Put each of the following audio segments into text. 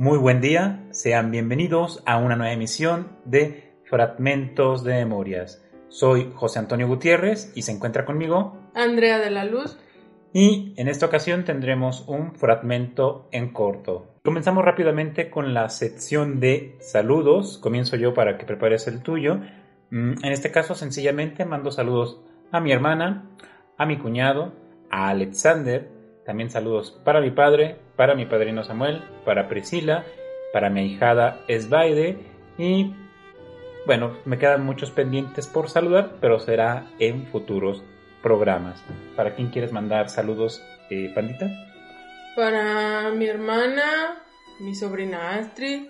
Muy buen día, sean bienvenidos a una nueva emisión de Fragmentos de Memorias. Soy José Antonio Gutiérrez y se encuentra conmigo Andrea de la Luz. Y en esta ocasión tendremos un fragmento en corto. Comenzamos rápidamente con la sección de saludos. Comienzo yo para que prepares el tuyo. Mm, en este caso, sencillamente mando saludos a mi hermana, a mi cuñado, a Alexander, también saludos para mi padre, para mi padrino Samuel, para Priscila, para mi ahijada Esbaide y bueno, me quedan muchos pendientes por saludar, pero será en futuros programas. ¿Para quién quieres mandar saludos, eh, Pandita? Para mi hermana, mi sobrina Astrid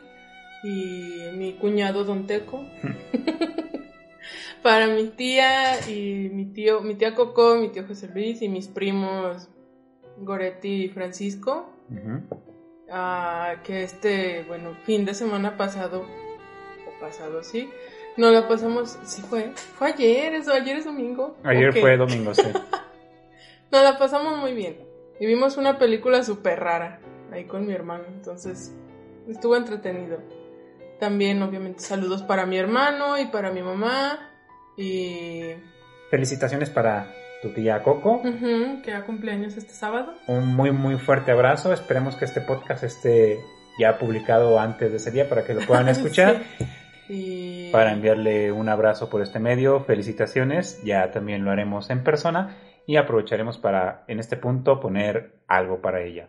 y mi cuñado Don Teco. para mi tía y mi tío, mi tía Coco, mi tío José Luis y mis primos Goretti y Francisco. Que este, bueno, fin de semana pasado, o pasado sí, no la pasamos, sí fue, fue ayer, eso, ayer es domingo. Ayer fue domingo, sí. nos la pasamos muy bien. Y vimos una película súper rara ahí con mi hermano, entonces estuvo entretenido. También, obviamente, saludos para mi hermano y para mi mamá. Y. Felicitaciones para tu tía Coco. que ha cumpleaños este sábado. Un muy, muy fuerte abrazo. Esperemos que este podcast esté ya publicado antes de ese día para que lo puedan escuchar. y... Para enviarle un abrazo por este medio. Felicitaciones. Ya también lo haremos en persona. Y aprovecharemos para, en este punto, poner algo para ella.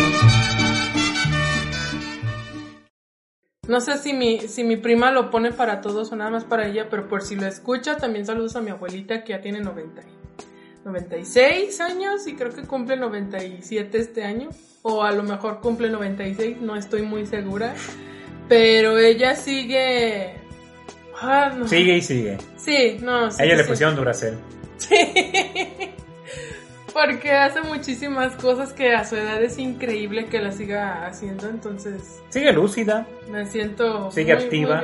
No sé si mi, si mi prima lo pone para todos o nada más para ella, pero por si lo escucha, también saludos a mi abuelita que ya tiene 90, 96 años y creo que cumple 97 este año. O a lo mejor cumple 96, no estoy muy segura. Pero ella sigue... Ah, sigue y sigue. Sí, no. a ella le pusieron Duracell. Sí. Porque hace muchísimas cosas que a su edad es increíble que la siga haciendo, entonces... Sigue lúcida. Me siento... Sigue activa.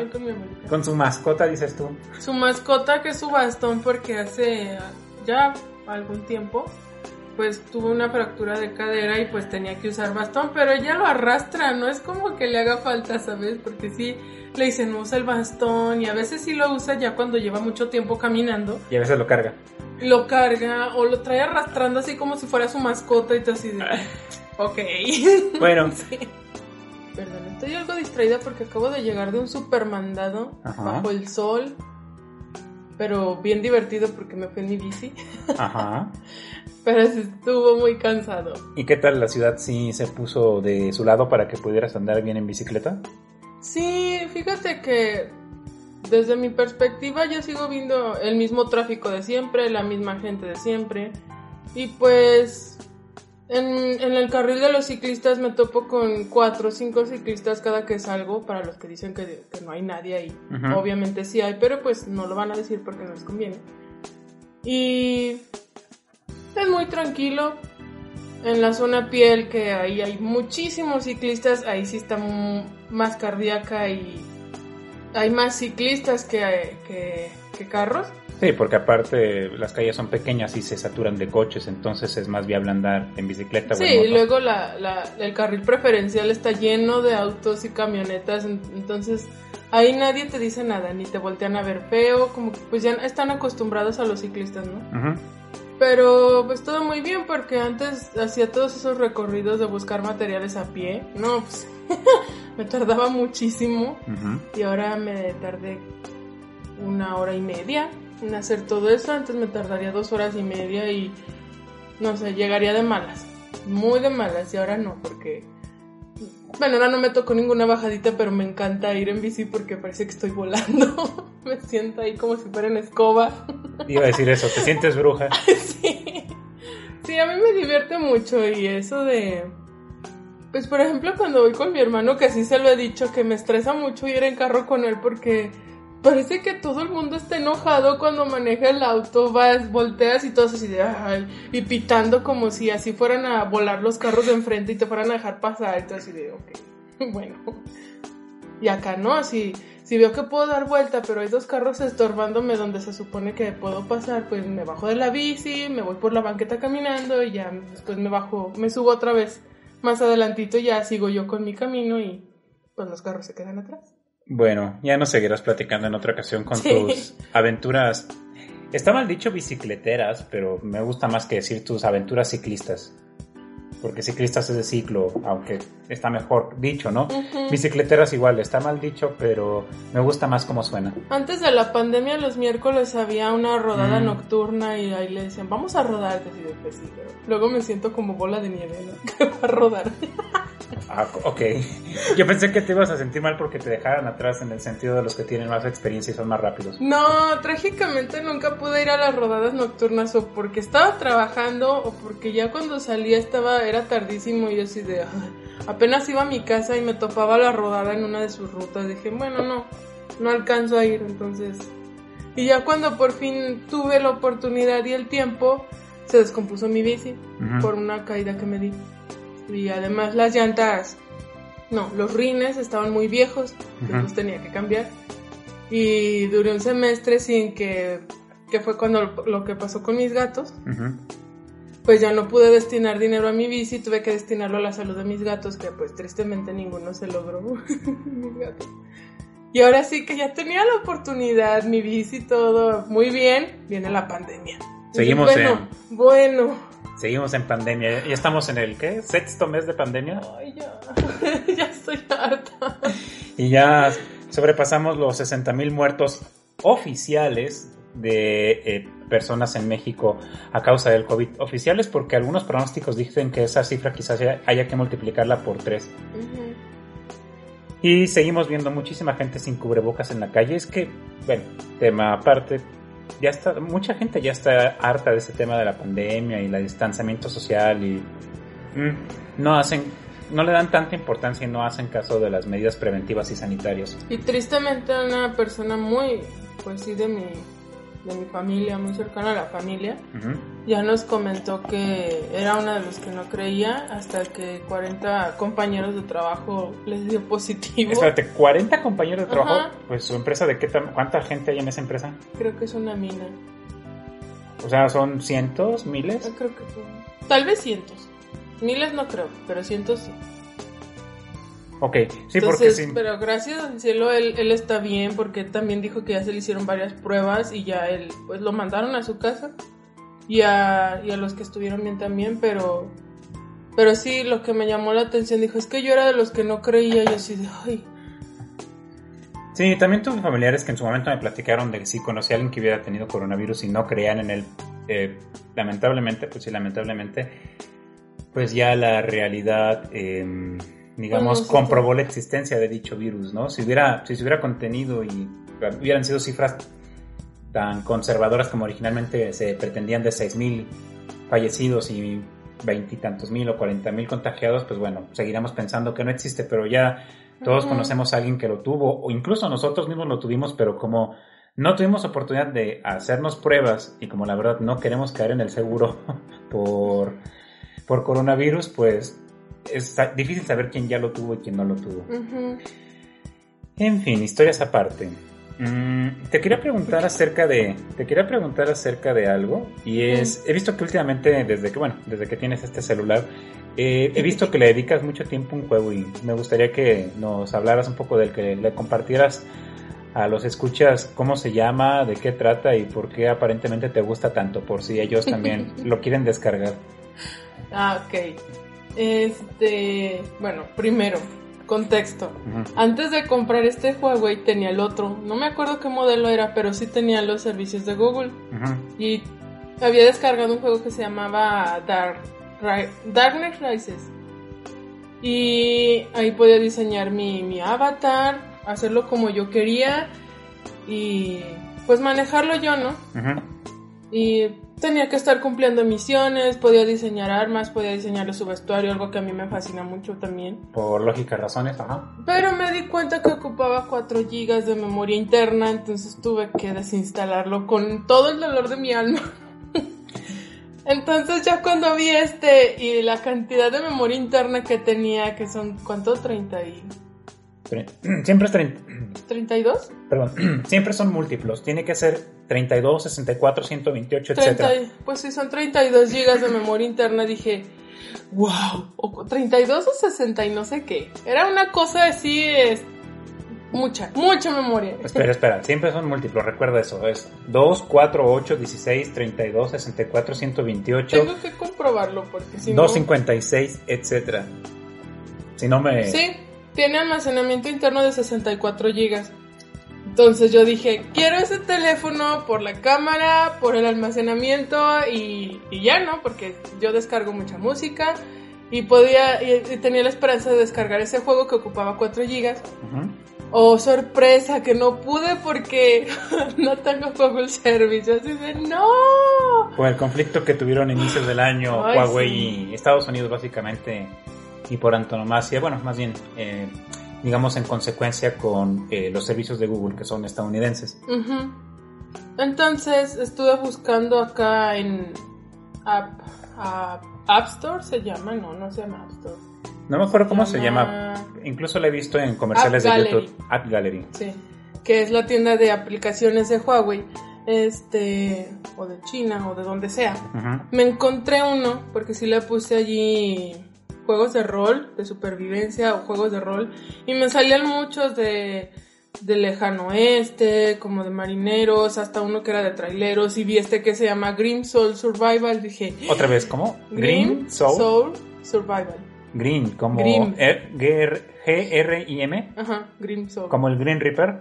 con, su mascota, dices tú. Su mascota que es su bastón porque hace ya algún tiempo pues tuvo una fractura de cadera y pues tenía que usar bastón, pero ella lo arrastra, no es como que le haga falta, ¿sabes? Porque sí le dicen usa el bastón y a veces sí lo usa ya cuando lleva mucho tiempo caminando. Y a veces lo carga lo carga o lo trae arrastrando así como si fuera su mascota y todo así de... Ok. Bueno. Perdón, estoy algo distraída porque acabo de llegar de un super mandado bajo el sol. Pero bien divertido porque me fui en mi bici. Ajá. pero estuvo muy cansado. ¿Y qué tal la ciudad sí se puso de su lado para que pudieras andar bien en bicicleta? Sí, fíjate que desde mi perspectiva yo sigo viendo el mismo tráfico de siempre, la misma gente de siempre. Y pues en, el carril de los ciclistas me topo con cuatro o cinco ciclistas cada que salgo, para los que dicen que, no hay nadie ahí. Obviamente sí hay, pero pues no lo van a decir porque no les conviene. Y es muy tranquilo. En la zona piel, que ahí hay muchísimos ciclistas, ahí sí está más cardíaca y hay más ciclistas que, que, carros. Sí, porque aparte las calles son pequeñas y se saturan de coches, entonces es más viable andar en bicicleta. Sí, y luego la, la, el carril preferencial está lleno de autos y camionetas, entonces ahí nadie te dice nada, ni te voltean a ver feo, como que pues ya están acostumbrados a los ciclistas, ¿no? Pero pues todo muy bien porque antes hacía todos esos recorridos de buscar materiales a pie, no, pues me tardaba muchísimo. Y ahora me tardé una hora y media en hacer todo eso. Antes me tardaría dos horas y media y no sé, llegaría de malas, muy de malas y ahora no, porque bueno, ahora no me tocó ninguna bajadita, pero me encanta ir en bici porque parece que estoy volando. me siento ahí como si fuera en escoba. Iba a decir eso, ¿te sientes bruja? sí. Sí, a mí me divierte mucho y eso de... Pues por ejemplo cuando voy con mi hermano, que sí se lo he dicho, que me estresa mucho ir en carro con él porque parece que todo el mundo está enojado cuando maneja el auto, vas, volteas y todos así de, y pitando como si así fueran a volar los carros de enfrente y te fueran a dejar pasar, y así de, ok, bueno. Y acá no, así, si veo que puedo dar vuelta, pero hay dos carros estorbándome donde se supone que puedo pasar, pues me bajo de la bici, me voy por la banqueta caminando y ya después me bajo, me subo otra vez más adelantito, ya sigo yo con mi camino y pues los carros se quedan atrás. Bueno, ya nos seguirás platicando en otra ocasión con tus aventuras. Está mal dicho bicicleteras, pero me gusta más que decir tus aventuras ciclistas porque ciclistas es de ciclo, aunque está mejor dicho, ¿no? Bicicleteras igual, está mal dicho, pero me gusta más cómo suena. Antes de la pandemia, los miércoles había una rodada mm. nocturna y ahí le decían, vamos a rodar, pues sí, pero luego me siento como bola de nieve, ¿no? Que va a rodar. Ah, ok. Yo pensé que te ibas a sentir mal porque te dejaran atrás en el sentido de los que tienen más experiencia y son más rápidos. No, trágicamente nunca pude ir a las rodadas nocturnas o porque estaba trabajando o porque ya cuando salía estaba era tardísimo y yo así de apenas iba a mi casa y me topaba la rodada en una de sus rutas. Dije, bueno, no, no alcanzo a ir, entonces. Y ya cuando por fin tuve la oportunidad y el tiempo, se descompuso mi bici por una caída que me di. Y además las llantas, no, los rines estaban muy viejos, los tenía que cambiar. Y duré un semestre sin que, que fue cuando lo, que pasó con mis gatos. Pues ya no pude destinar dinero a mi bici, tuve que destinarlo a la salud de mis gatos, que pues tristemente ninguno se logró. mis gatos. Y ahora sí que ya tenía la oportunidad, mi bici todo muy bien, viene la pandemia. Seguimos bueno, Bueno, Seguimos en pandemia. Ya estamos en el, ¿qué? ¿Sexto mes de pandemia? Ay, ya. ya estoy harta. Y ya sobrepasamos los 60 mil muertos oficiales de eh, personas en México a causa del COVID. Oficiales porque algunos pronósticos dicen que esa cifra quizás haya que multiplicarla por tres. Y seguimos viendo muchísima gente sin cubrebocas en la calle. Es que, bueno, tema aparte, ya está, mucha gente ya está harta de ese tema de la pandemia y el distanciamiento social y mm, no hacen, no le dan tanta importancia y no hacen caso de las medidas preventivas y sanitarias. Y tristemente una persona muy, pues sí, de mi de mi familia, muy cercana a la familia, ya nos comentó que era uno de los que no creía hasta que 40 compañeros de trabajo les dio positivo. Espérate, 40 compañeros de trabajo, pues su empresa de qué cuánta gente hay en esa empresa? Creo que es una mina. O sea, son cientos, miles? Creo que tal vez cientos. Miles no creo, pero cientos sí. Ok, sí, porque sí. Pero gracias al cielo él, él, está bien porque también dijo que ya se le hicieron varias pruebas y ya él, pues lo mandaron a su casa y a, y a los que estuvieron bien también, pero, pero sí, lo que me llamó la atención, dijo, es que yo era de los que no creía y así de, ay. Sí, también tuve familiares que en su momento me platicaron de que sí conocía a alguien que hubiera tenido coronavirus y no creían en él. Eh, lamentablemente, pues sí, lamentablemente, pues ya la realidad... Eh, digamos, comprobó la existencia de dicho virus, ¿no? Si hubiera, si se hubiera contenido y hubieran sido cifras tan conservadoras como originalmente se pretendían de 6.000 fallecidos y veintitantos mil o cuarenta mil contagiados, pues bueno, seguiremos pensando que no existe, pero ya todos conocemos a alguien que lo tuvo, o incluso nosotros mismos lo tuvimos, pero como no tuvimos oportunidad de hacernos pruebas y como la verdad no queremos caer en el seguro por, por coronavirus, pues es difícil saber quién ya lo tuvo y quién no lo tuvo. En fin, historias aparte. Mm, te quería preguntar acerca de te quería preguntar acerca de algo y es he visto que últimamente desde que bueno desde que tienes este celular eh, he visto que le dedicas mucho tiempo a un juego y me gustaría que nos hablaras un poco del que le compartieras a los escuchas cómo se llama, de qué trata y por qué aparentemente te gusta tanto, por si ellos también lo quieren descargar. Ah, ok. Este, bueno, primero, contexto. Antes de comprar este Huawei tenía el otro. No me acuerdo qué modelo era, pero sí tenía los servicios de Google. Y había descargado un juego que se llamaba Dark, Darkness Rises. Y ahí podía diseñar mi, mi avatar, hacerlo como yo quería y pues manejarlo yo, ¿no? Y tenía que estar cumpliendo misiones, podía diseñar armas, podía diseñarle su vestuario, algo que a mí me fascina mucho también. Por lógicas razones, ajá. Pero me di cuenta que ocupaba 4 GB de memoria interna, entonces tuve que desinstalarlo con todo el dolor de mi alma. entonces ya cuando vi este y la cantidad de memoria interna que tenía, que son, ¿cuánto? 30 y... Siempre es 30. ¿32? Perdón, siempre son múltiplos. Tiene que ser 32, 64, 128, etc. Pues si son 32 GB de memoria interna, dije, wow, o 32 o 60 y no sé qué. Era una cosa así, es mucha, mucha memoria. Espera, espera, siempre son múltiplos, recuerda eso. Es 2, 4, 8, 16, 32, 64, 128. Tengo que comprobarlo porque si no... 256, etc. Si no me... Sí, tiene almacenamiento interno de 64 GB. Entonces yo dije, quiero ese teléfono por la cámara, por el almacenamiento y, ya no, porque yo descargo mucha música y podía y, tenía la esperanza de descargar ese juego que ocupaba 4 GB. Oh, sorpresa, que no pude porque no tengo Google Service. Así de, no. Por el conflicto que tuvieron inicios del año Huawei y Estados Unidos básicamente y por antonomasia, bueno, más bien, eh, digamos en consecuencia con eh, los servicios de Google que son estadounidenses. Entonces estuve buscando acá en App, App, Store, se llama, no, no se llama App Store. No me acuerdo cómo se llama. Incluso la he visto en comerciales de YouTube. App Gallery. Sí. Que es la tienda de aplicaciones de Huawei. Este. O de China o de donde sea. Me encontré uno. Porque sí le puse allí juegos de rol, de supervivencia o juegos de rol, y me salían muchos de, de lejano oeste, como de marineros, hasta uno que era de traileros, y vi este que se llama Green Soul Survival, dije... ¿Otra vez cómo? Green, Soul? Survival. Green, como G-R-I-M. Ajá, Green Soul. Como el Green Reaper.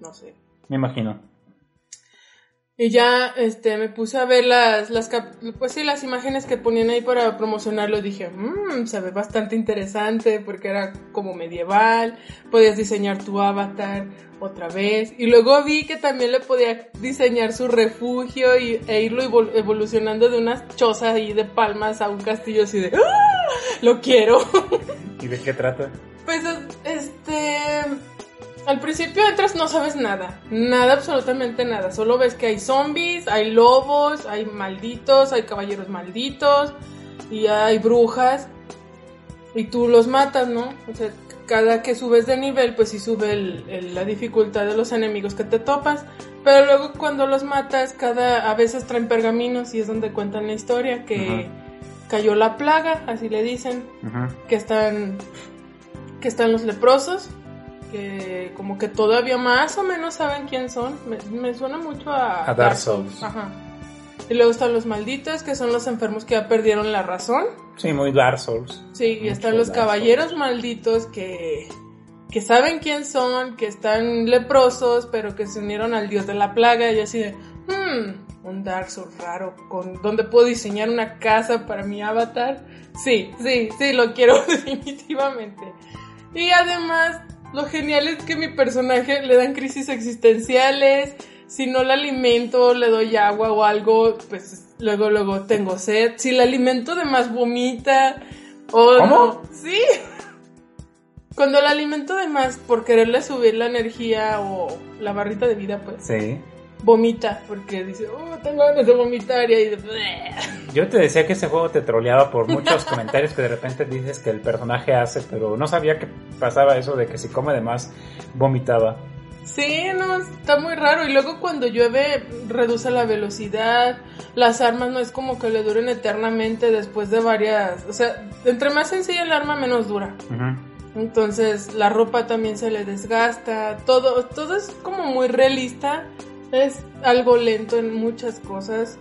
No sé. Me imagino. Y ya este, me puse a ver las, las, pues sí, las imágenes que ponían ahí para promocionarlo. Dije, mmm, se ve bastante interesante porque era como medieval. Podías diseñar tu avatar otra vez. Y luego vi que también le podía diseñar su refugio y, e irlo evolucionando de unas chozas ahí de palmas a un castillo así de, ¡Ah! lo quiero. ¿Y de qué trata? Pues al principio entras no sabes nada, nada, absolutamente nada. Solo ves que hay zombies, hay lobos, hay malditos, hay caballeros malditos y hay brujas. Y tú los matas, ¿no? O sea, cada que subes de nivel, pues sí sube la dificultad de los enemigos que te topas. Pero luego cuando los matas, cada a veces traen pergaminos y es donde cuentan la historia que cayó la plaga, así le dicen, que están que están los leprosos que como que todavía más o menos saben quién son. Me, suena mucho a, Dark Souls. Ajá. Y luego están los malditos, que son los enfermos que ya perdieron la razón. Sí, muy Dark Souls. Sí, y están los caballeros malditos que, que saben quién son, que están leprosos, pero que se unieron al dios de la plaga. Y así de, hmm, un Dark Souls raro, con donde puedo diseñar una casa para mi avatar. Sí, sí, sí, lo quiero definitivamente. Y además lo genial es que mi personaje le dan crisis existenciales. Si no le alimento, le doy agua o algo, pues luego, luego tengo sed. Si le alimento de más vomita. O ¿Cómo? Sí. Cuando le alimento de más por quererle subir la energía o la barrita de vida, pues. Sí vomita porque dice, oh, tengo ganas de vomitar y ahí. Yo te decía que ese juego te troleaba por muchos comentarios que de repente dices que el personaje hace, pero no sabía que pasaba eso de que si come de más vomitaba. Sí, no, está muy raro. Y luego cuando llueve, reduce la velocidad. Las armas no es como que le duren eternamente después de varias. O sea, entre más sencilla el arma, menos dura. Ujú. Entonces, la ropa también se le desgasta. Todo, todo es como muy realista. Es algo lento en muchas cosas.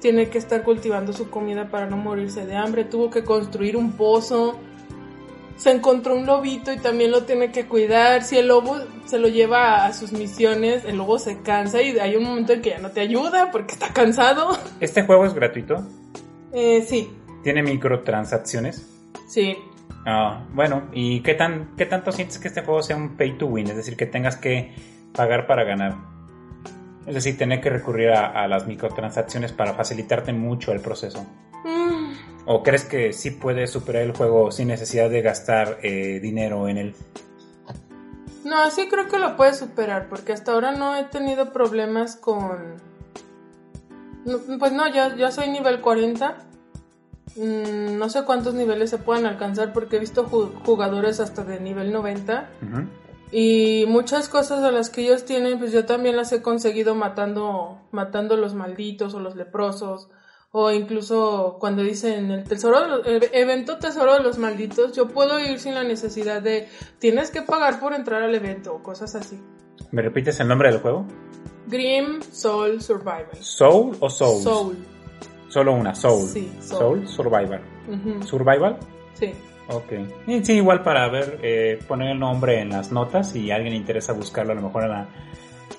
Tiene que estar cultivando su comida para no morirse de hambre. Tuvo que construir un pozo. Se encontró un lobito y también lo tiene que cuidar. Si el lobo se lo lleva a sus misiones, el lobo se cansa y hay un momento en que ya no te ayuda porque está cansado. Este juego es gratuito. Eh, sí, Tiene microtransacciones. sí. Ah, bueno, ¿y qué, tan, qué tanto sientes que este juego sea un pay to win? Es decir, que tengas que pagar para ganar. Es decir, tener que recurrir a, a las microtransacciones para facilitarte mucho el proceso. Mm, ¿O crees que sí puedes superar el juego sin necesidad de gastar eh, dinero en él? No, sí creo que lo puedes superar, porque hasta ahora no he tenido problemas con... No, pues no, ya, ya soy nivel 40. Mm, no sé cuántos niveles se pueden alcanzar porque he visto ju- jugadores hasta de nivel 90. Ujú. Y muchas cosas a las que ellos tienen, pues yo también las he conseguido matando, matando los malditos o los leprosos. O incluso cuando dicen el tesoro, de los- el evento tesoro de los malditos, yo puedo ir sin la necesidad de tienes que pagar por entrar al evento o cosas así. ¿Me repites el nombre del juego? Grim Soul Survival. ¿Soul o Souls? Soul. Solo una, Soul. Sí, Soul. Soul, Survivor. Ujú, ¿Survival? Sí. Ok. Y sí, igual para ver, eh, poner el nombre en las notas si alguien interesa buscarlo a lo mejor en la,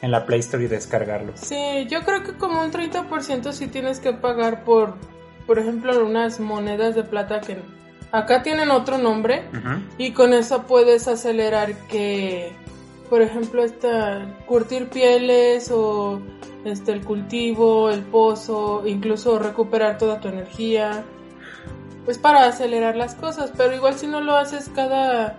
en la Play Store y descargarlo. Sí, yo creo que como un 30% sí tienes que pagar por, por ejemplo, unas monedas de plata que acá tienen otro nombre. Y con eso puedes acelerar que, por ejemplo, esta, curtir pieles o este, el cultivo, el pozo, incluso recuperar toda tu energía. Pues para acelerar las cosas, pero igual si no lo haces cada,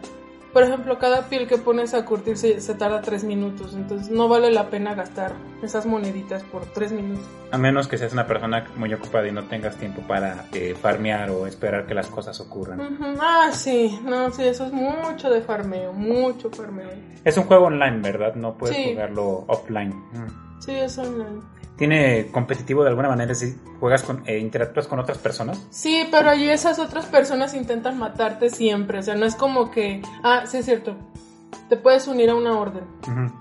por ejemplo, cada piel que pones a curtir se, se tarda tres minutos, entonces no vale la pena gastar esas moneditas por tres minutos. A menos que seas una persona muy ocupada y no tengas tiempo para eh, farmear o esperar que las cosas ocurran. Ah, sí, no, sí, eso es mucho de farmeo, mucho farmeo. Es un juego online, ¿verdad? No puedes Sí. jugarlo offline. Mm. Sí, es online. ¿Tiene competitivo de alguna manera? Decir, ¿juegas con, eh, interactúas con otras personas? Sí, pero allí esas otras personas intentan matarte siempre. O sea, no es como que. Ah, sí, es cierto. Te puedes unir a una orden,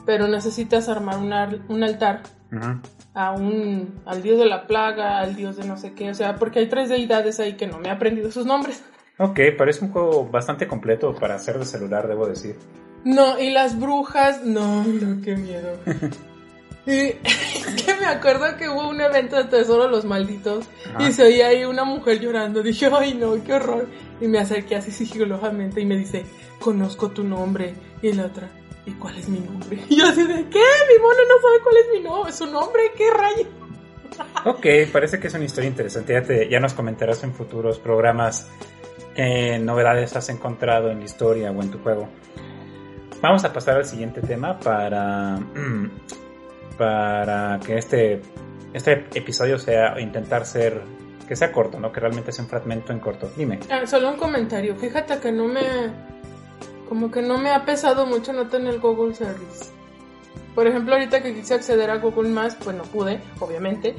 pero necesitas armar un, ar- un altar a un. al dios de la plaga, al dios de no sé qué. O sea, porque hay tres deidades ahí que no me he aprendido sus nombres. Ok, parece un juego bastante completo para ser de celular, debo decir. No, y las brujas. No, no, qué miedo. Y es que me acuerdo que hubo un evento de tesoro de los malditos Ajá. y se oía ahí una mujer llorando. Dije, ay no, qué horror. Y me acerqué así sigilosamente y me dice, conozco tu nombre. Y la otra, ¿y cuál es mi nombre? Y yo así de, ¿qué? Mi mono no sabe cuál es mi nombre, su nombre, ¿qué rayo? Ok, parece que es una historia interesante. Ya, te- ya nos comentarás en futuros programas qué novedades has encontrado en la historia o en tu juego. Vamos a pasar al siguiente tema para, para que este, este episodio sea intentar ser que sea corto, ¿no? Que realmente sea un fragmento en corto. Dime. Ah, solo un comentario. Fíjate que no me. Como que no me ha pesado mucho no tener Google Service. Por ejemplo, ahorita que quise acceder a Google Maps, pues no pude, obviamente.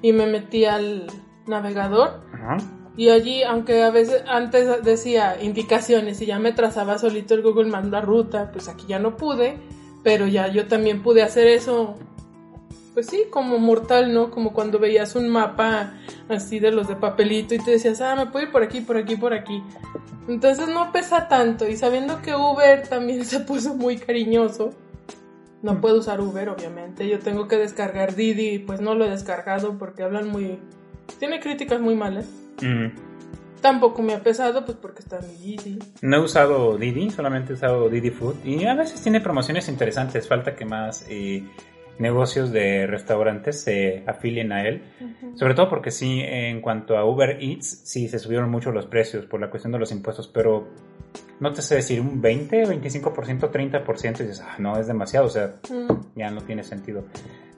Y me metí al navegador. Ajá. Y allí, aunque a veces antes decía indicaciones y ya me trazaba solito el Google Maps la ruta, pues aquí ya no pude. Pero ya yo también pude hacer eso. Pues sí, como mortal, ¿no? Como cuando veías un mapa así de los de papelito y te decías, ah, me puedo ir por aquí, por aquí, por aquí. Entonces no pesa tanto. Y sabiendo que Uber también se puso muy cariñoso, no puedo usar Uber, obviamente. Yo tengo que descargar Didi, pues no lo he descargado porque hablan muy. Tiene críticas muy malas. Mm. Tampoco me ha pesado, pues porque está mi Didi. No he usado Didi, solamente he usado Didi Food y a veces tiene promociones interesantes. Falta que más eh, negocios de restaurantes se afilien a él. Sobre todo porque sí, en cuanto a Uber Eats, sí se subieron mucho los precios por la cuestión de los impuestos, pero no te sé decir un 20, 25%, 30% y dices, ah, no, es demasiado, o sea, Mm. ya no tiene sentido.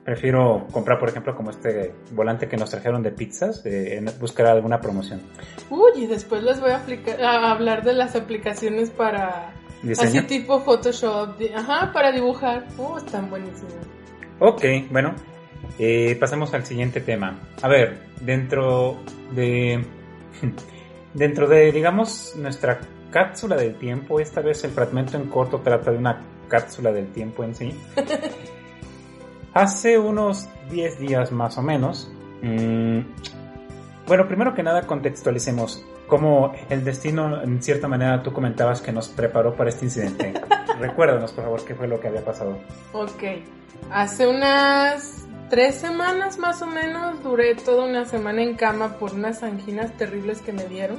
Prefiero comprar, por ejemplo, como este volante que nos trajeron de pizzas, eh, buscar alguna promoción. Uy, y después les voy a, aplicar- a hablar de las aplicaciones para diseño. Así tipo Photoshop. Ajá, para dibujar. Oh, están buenísimos. Ok, bueno, eh, pasemos al siguiente tema. A ver, dentro de. Dentro de, digamos, nuestra cápsula del tiempo, esta vez el fragmento en corto trata de una cápsula del tiempo en sí. Hace unos 10 días más o menos. mm, bueno, primero que nada contextualicemos cómo el destino, en cierta manera, tú comentabas que nos preparó para este incidente. Recuérdanos, por favor, qué fue lo que había pasado. Ok. Hace unas tres semanas más o menos duré toda una semana en cama por unas anginas terribles que me dieron.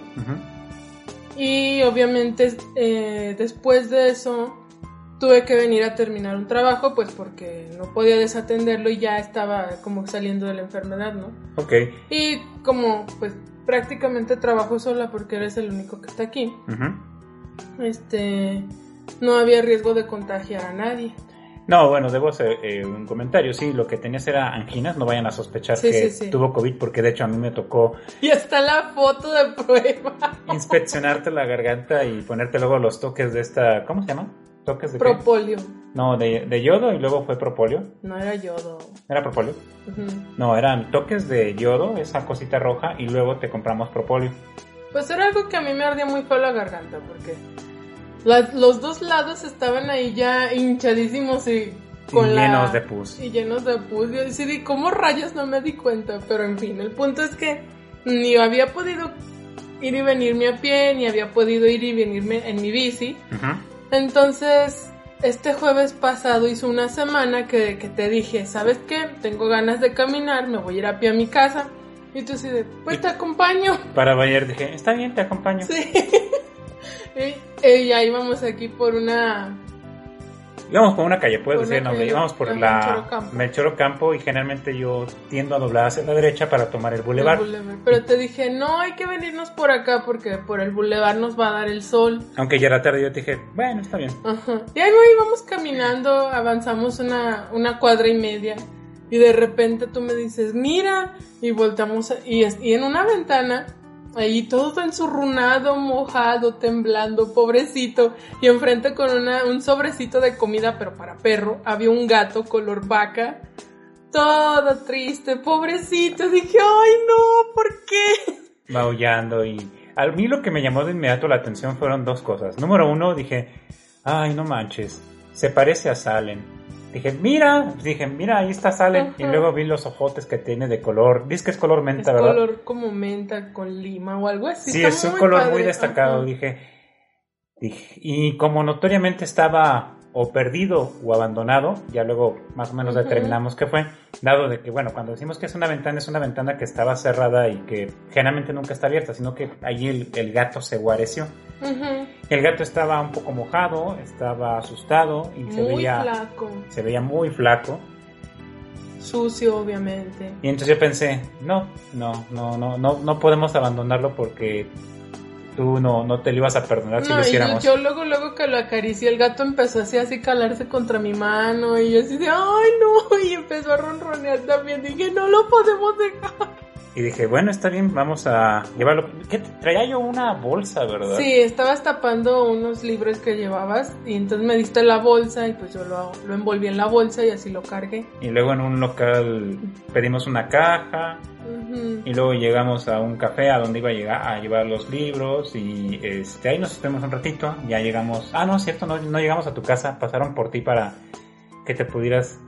Y obviamente eh, después de eso tuve que venir a terminar un trabajo pues porque no podía desatenderlo y ya estaba como saliendo de la enfermedad, ¿no? Ok. Y como pues prácticamente trabajo sola porque eres el único que está aquí, este no había riesgo de contagiar a nadie. No, bueno, debo hacer eh, un comentario. Sí, lo que tenías era anginas. No vayan a sospechar Sí, que sí, sí. tuvo COVID porque de hecho a mí me tocó Y está la foto de prueba. inspeccionarte la garganta y ponerte luego los toques de esta... ¿Cómo se llama? ¿Toques de qué? No, de, de yodo y luego fue propolio. No era yodo. ¿Era propolio? Ujú. No, eran toques de yodo, esa cosita roja, y luego te compramos propolio. Pues era algo que a mí me ardía muy feo la garganta porque la- los dos lados estaban ahí ya hinchadísimos y con y la- llenos de pus. y llenos de pus. Yo decidí, ¿cómo rayos no me di cuenta? Pero en fin, el punto es que ni había podido ir y venirme a pie, ni había podido ir y venirme en mi bici. Entonces, este jueves pasado hizo una semana que, que te dije, ¿sabes qué? Tengo ganas de caminar, me voy a ir a pie a mi casa. Y tú de, pues te acompaño. Para Bayer dije, está bien, te acompaño. Sí. y, y ya íbamos aquí por una... Íbamos por una calle, puedes Por decir una nombre. Íbamos por la Melchor Ocampo. Y generalmente yo tiendo a doblar hacia la derecha para tomar el bulevar. el. Pero te dije, no, hay que venirnos por acá porque por el bulevar nos va a dar el sol. Aunque ya era tarde, yo te dije, bueno, está bien. Ajá. Y ahí íbamos caminando, avanzamos una, una cuadra y media. Y de repente tú me dices, mira, y voltamos, a- y, y en una ventana, ahí todo ensurrunado, mojado, temblando, pobrecito. Y enfrente con una, un sobrecito de comida, pero para perro, había un gato color vaca. Todo triste, pobrecito. Dije, ay no, ¿por qué? Maullando y... A mí lo que me llamó de inmediato la atención fueron dos cosas. Número uno, dije, ay, no manches, se parece a Salen. Dije, mira, dije, mira, ahí está Salen. Y luego vi los ojotes que tiene de color. Dice que es color Es menta, ¿verdad? color como menta con lima o algo así. Sí, Está es un muy color padre. muy destacado, Ajá. dije, dije. Y como notoriamente estaba o perdido o abandonado, ya luego más o menos determinamos qué fue, dado de que, bueno, cuando decimos que es una ventana, es una ventana que estaba cerrada y que generalmente nunca está abierta, sino que allí el, el gato se guareció. Ujú. El gato estaba un poco mojado, estaba asustado y se veía, flaco. se veía muy flaco. Sucio, obviamente. Y entonces yo pensé, no, no, no, no, no, no podemos abandonarlo porque tú no, no te lo ibas a perdonar si lo y yo, hiciéramos. yo luego, luego que lo acaricié, el gato empezó así, así calarse contra mi mano. Y yo así de, ay no. Y empezó a ronronear también. Dije, no lo podemos dejar. Y dije, bueno, está bien, vamos a llevarlo. ¿Qué? Traía yo una bolsa, ¿verdad? Sí, estabas tapando unos libros que llevabas. Y entonces me diste la bolsa. Y pues yo lo, lo envolví en la bolsa y así lo cargué. Y luego en un local pedimos una caja. Ujú. Y luego llegamos a un café a donde iba a llegar a llevar los libros. Y este, ahí nos estuvimos un ratito. Ya llegamos. Ah, no, es cierto, no, no llegamos a tu casa. Pasaron por ti para que te pudieras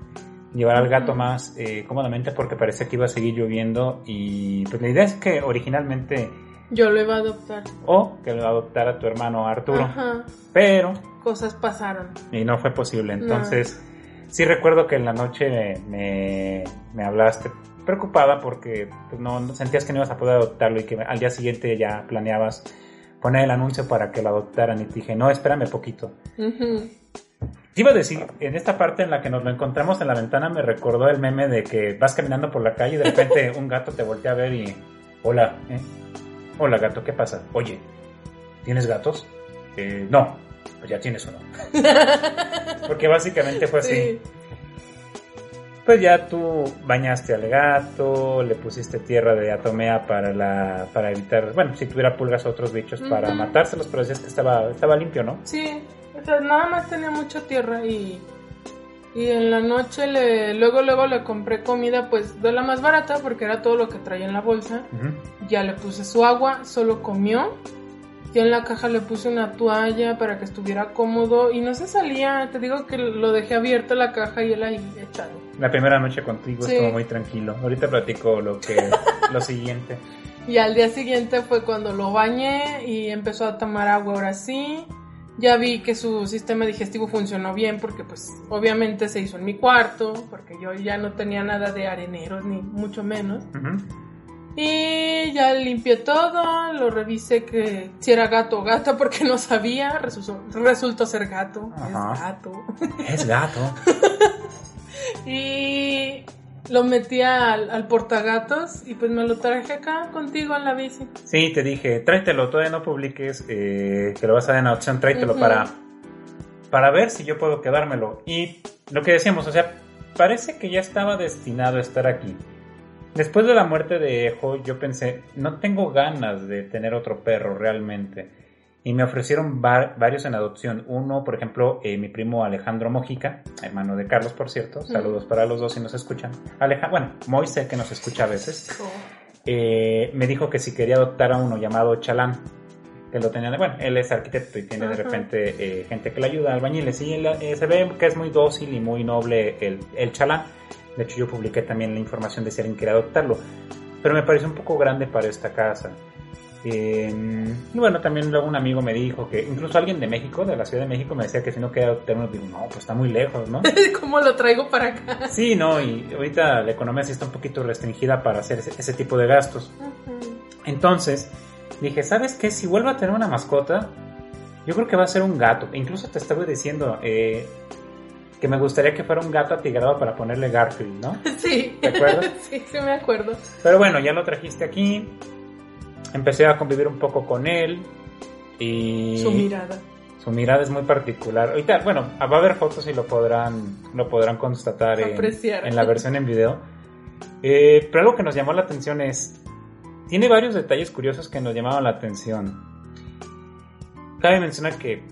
llevar al gato más eh, cómodamente porque parecía que iba a seguir lloviendo. Y pues la idea es que originalmente. Yo lo iba a adoptar. O que lo adoptara tu hermano Arturo. Ajá. Pero Cosas pasaron. y no fue posible. Entonces, sí recuerdo que en la noche me, me, me hablaste preocupada porque pues, no, sentías que no ibas a poder adoptarlo y que al día siguiente ya planeabas poner el anuncio para que lo adoptaran y te dije, no, espérame poquito. Iba a decir, en esta parte en la que nos lo encontramos en la ventana me recordó el meme de que vas caminando por la calle y de repente un gato te voltea a ver y, hola, ¿eh? Hola gato, ¿qué pasa? Oye, ¿tienes gatos? "Eh, no, pues ya tienes uno. Porque básicamente fue así. Sí. Pues ya tú bañaste al gato, le pusiste tierra de atomea para la para evitar, bueno, si tuviera pulgas o otros bichos para matárselos, pero decías que estaba estaba limpio, ¿no? Sí, nada más tenía mucha tierra y, y en la noche le, luego luego le compré comida pues de la más barata porque era todo lo que traía en la bolsa. Ya le puse su agua, solo comió. Ya en la caja le puse una toalla para que estuviera cómodo y no se salía. Te digo que lo dejé abierto la caja y él ahí echado. La primera noche contigo Sí. estuvo muy tranquilo. Ahorita platico lo que lo siguiente. Y al día siguiente fue cuando lo bañé y empezó a tomar agua ahora sí. Ya vi que su sistema digestivo funcionó bien porque pues obviamente se hizo en mi cuarto, porque yo ya no tenía nada de areneros ni mucho menos. Ujú. Y ya limpié todo, lo revisé que si era gato o gata porque no sabía, resultó, resultó ser gato, Ajá. es gato. Es gato. Y lo metí al, al portagatos y pues me lo traje acá contigo en la bici. Sí, te dije, tráetelo, todavía no publiques, eh, que lo vas a dar en opción, tráetelo para, para ver si yo puedo quedármelo. Y lo que decíamos, o sea, parece que ya estaba destinado a estar aquí. Después de la muerte de Ejo, yo pensé, no tengo ganas de tener otro perro realmente. Y me ofrecieron va- varios en adopción. Uno, por ejemplo, eh, mi primo Alejandro Mojica, hermano de Carlos, por cierto. Saludos para los dos si nos escuchan. Aleja bueno, Moise, que nos escucha a veces eh, me dijo que si quería adoptar a uno llamado Chalán, que lo tenían, bueno, él es arquitecto y tiene de Ajá. repente eh, gente que le ayuda, albañiles, y él, eh, se ve que es muy dócil y muy noble el, el Chalán. De hecho, yo publiqué también la información de si alguien quería adoptarlo, pero me pareció un poco grande para esta casa. Eh, y bueno, también luego un amigo me dijo que, incluso alguien de México, de la Ciudad de México, me decía que si no adoptar uno, digo, no, pues está muy lejos, ¿no? ¿Cómo lo traigo para acá? Sí, no, y ahorita la economía sí está un poquito restringida para hacer ese, ese tipo de gastos. Entonces, dije, ¿sabes qué? Si vuelvo a tener una mascota, yo creo que va a ser un gato. Incluso te estaba diciendo eh, que me gustaría que fuera un gato atigrado para ponerle Garfield, ¿no? Sí. ¿Te acuerdas? sí, sí me acuerdo. Pero bueno, ya lo trajiste aquí. Empecé a convivir un poco con él. Y Su mirada. su mirada es muy particular. Ahorita, bueno, va a haber fotos y lo podrán, lo podrán constatar en, en la versión en video. Eh, pero algo que nos llamó la atención es, tiene varios detalles curiosos que nos llamaron la atención. Cabe mencionar que,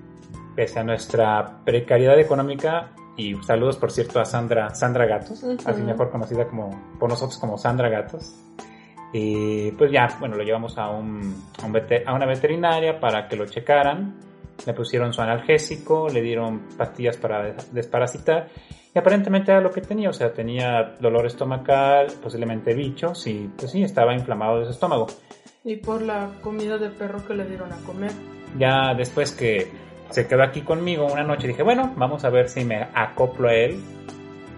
pese a nuestra precariedad económica, y saludos por cierto a Sandra, Sandra Gatos, Ujú. así mejor conocida como, por nosotros como Sandra Gatos, y pues ya, bueno, lo llevamos a, un, a, un a una veterinaria para que lo checaran. Le pusieron su analgésico, le dieron pastillas para des- desparasitar. Y aparentemente era lo que tenía, o sea, tenía dolor estomacal, posiblemente bichos, y pues sí, estaba inflamado de su estómago. Y por la comida de perro que le dieron a comer. Ya después que se quedó aquí conmigo una noche, dije, bueno, vamos a ver si me acoplo a él.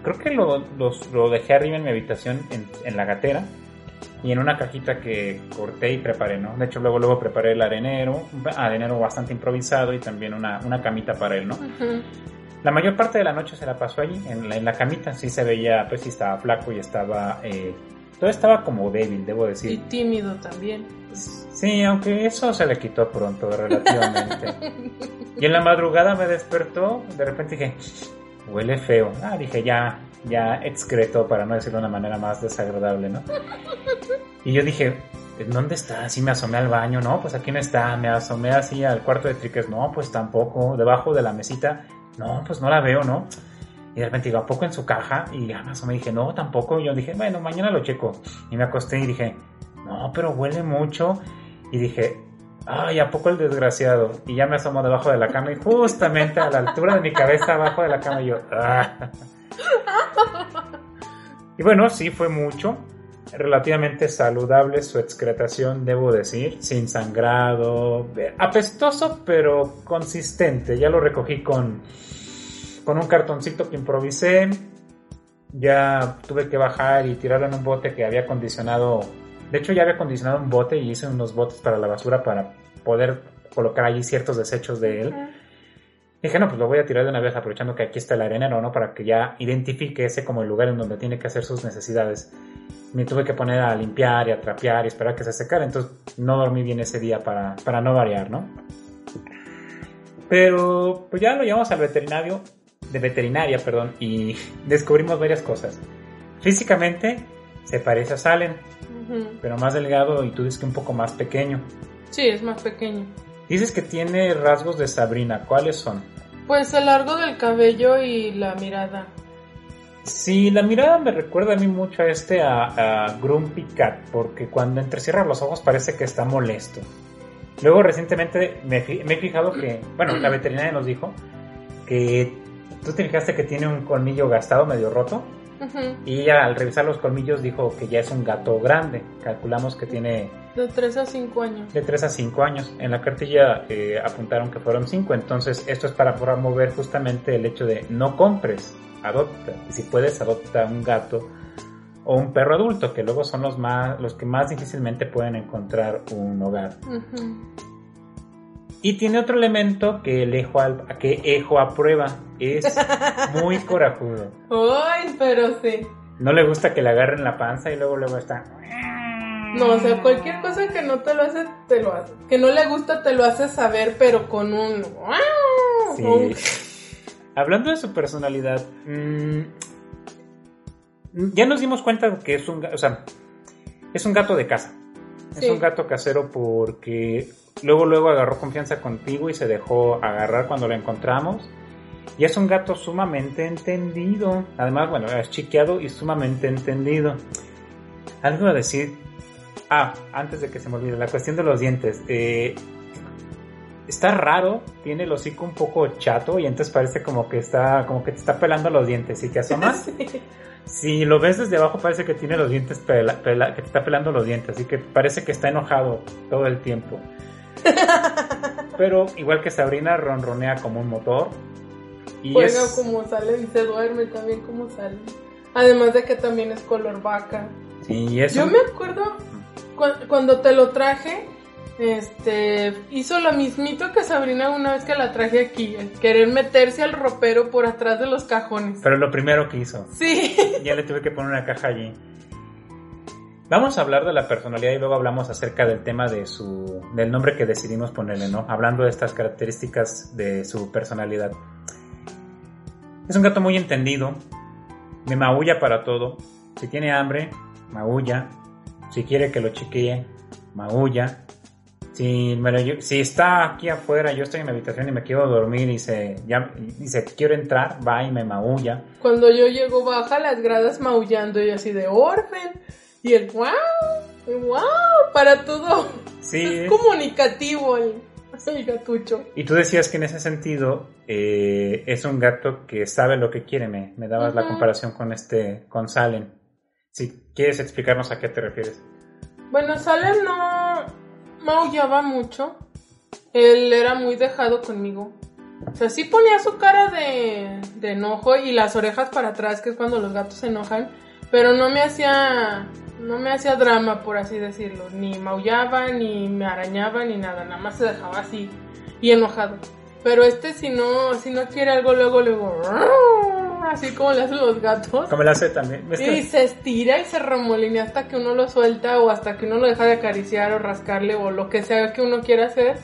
Creo que lo, los- lo dejé arriba en mi habitación, en, en la gatera, y en una cajita que corté y preparé, ¿no? De hecho, luego, luego preparé el arenero, arenero bastante improvisado y también una, una camita para él, ¿no? Ujú. La mayor parte de la noche se la pasó allí, en la, en la camita, sí se veía, pues sí estaba flaco y estaba... Eh, todo estaba como débil, debo Y decir. tímido también. Sí, aunque eso se le quitó pronto, relativamente. y en la madrugada me despertó, de repente dije, huele feo. Ah, dije, ya, ya excretó, para no decirlo de una manera más desagradable, ¿no? Y yo dije, ¿en dónde está? Así me asomé al baño, no, pues aquí no está. Me asomé así al cuarto de triques, no, pues tampoco. Debajo de la mesita, no, pues no la veo, ¿no? Y de repente digo, ¿a poco en su caja? Y ya me asomé y dije, no, tampoco. Y yo dije, bueno, mañana lo checo. Y me acosté y dije, no, pero huele mucho. Y dije, ay, ¿a poco el desgraciado? Y ya me asomo debajo de la cama y justamente a la altura de mi cabeza abajo de la cama y yo, ah. Y bueno, sí fue mucho. Relativamente saludable su excretación, debo decir, sin sangrado, eh, apestoso pero consistente. Ya lo recogí con, con un cartoncito que improvisé. Ya tuve que bajar y tirarlo en un bote que había acondicionado. De hecho, ya había acondicionado un bote y hice unos botes para la basura para poder colocar allí ciertos desechos de él. Dije, no, pues lo voy a tirar de una vez aprovechando que aquí está el arenero, ¿no? Para que ya identifique ese como el lugar en donde tiene que hacer sus necesidades. Me tuve que poner a limpiar y a trapear y esperar que se secara, entonces no dormí bien ese día para, para no variar, ¿no? Pero pues ya lo llevamos al veterinario, de veterinaria, perdón, y descubrimos varias cosas. Físicamente se parece a Salen, pero más delgado y tú dices que un poco más pequeño. Sí, es más pequeño. Dices que tiene rasgos de Sabrina, ¿cuáles son? Pues el largo del cabello y la mirada. Sí, la mirada me recuerda a mí mucho a este, a, a Grumpy Cat, porque cuando entrecierra los ojos parece que está molesto. Luego recientemente me, me he fijado que, bueno, la veterinaria nos dijo que tú te fijaste que tiene un colmillo gastado, medio roto, Ujú. y ella al revisar los colmillos dijo que ya es un gato grande. Calculamos que tiene De 3 a 5 años. de 3 a 5 años. En la cartilla eh, apuntaron que fueron 5, entonces esto es para promover justamente el hecho de no compres, adopta. Y si puedes, adopta un gato o un perro adulto, que luego son los, más, los que más difícilmente pueden encontrar un hogar. Ujú. Y tiene otro elemento que el Ejo, al- que Ejo aprueba, es muy corajudo. Ay, pero sí. No le gusta que le agarren la panza y luego luego está... No, o sea, cualquier cosa que no te lo hace, te lo hace. Que no le gusta, te lo hace saber, pero con un. Sí. un- Hablando de su personalidad, mm, ya nos dimos cuenta que es un, o sea, es un gato de casa. Sí. Es un gato casero porque luego luego agarró confianza contigo y se dejó agarrar cuando lo encontramos. Y es un gato sumamente entendido. Además, bueno, es chiqueado y sumamente entendido. Algo a decir. Ah, antes de que se me olvide, la cuestión de los dientes. Eh, está raro, tiene el hocico un poco chato y entonces parece como que está, como que te está pelando los dientes. Si te asomas, Sí. si lo ves desde abajo parece que tiene los dientes pela- pela- que te está pelando los dientes, así que parece que está enojado todo el tiempo. Pero igual que Sabrina ronronea como un motor. Y Juega es- como sale y se duerme también como sale. Además de que también es color vaca. sí, Yo me acuerdo cu- cuando te lo traje, este, hizo lo mismito que Sabrina una vez que la traje aquí, el querer meterse al ropero por atrás de los cajones. Pero lo primero que hizo. Sí. ya le tuve que poner una caja allí. Vamos a hablar de la personalidad y luego hablamos acerca del tema de su del nombre que decidimos ponerle, ¿no? Hablando de estas características de su personalidad. Es un gato muy entendido, me maulla para todo. Si tiene hambre, maulla. Si quiere que lo chiquee, maulla. Si, me lo si está aquí afuera, yo estoy en mi habitación y me quiero dormir y se, ya, y se quiero entrar, va y me maulla. Cuando yo llego baja las gradas maullando y así de Orfen. Y el wow, wow, para todo. Sí, Es comunicativo el, el gatucho. Y tú decías que en ese sentido eh, es un gato que sabe lo que quiere. Me, me dabas la comparación con este, con Salem. Si quieres explicarnos a qué te refieres. Bueno, Salem no maullaba mucho. Él era muy dejado conmigo. O sea, sí ponía su cara de, de enojo y las orejas para atrás, que es cuando los gatos se enojan. Pero no me hacía, no me hacía drama, por así decirlo. Ni maullaba, ni me arañaba, ni nada. Nada más se dejaba así y enojado. Pero este si no, si no quiere algo, luego, luego, así como le hacen los gatos. Como lo hace también. ¿Ves que- Y se estira y se remolinea hasta que uno lo suelta o hasta que uno lo deja de acariciar o rascarle o lo que sea que uno quiera hacer.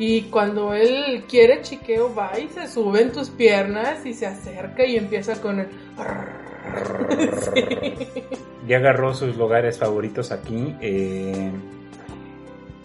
Y cuando él quiere chiqueo va y se sube en tus piernas y se acerca y empieza con el... Ya agarró sus lugares favoritos aquí. eh,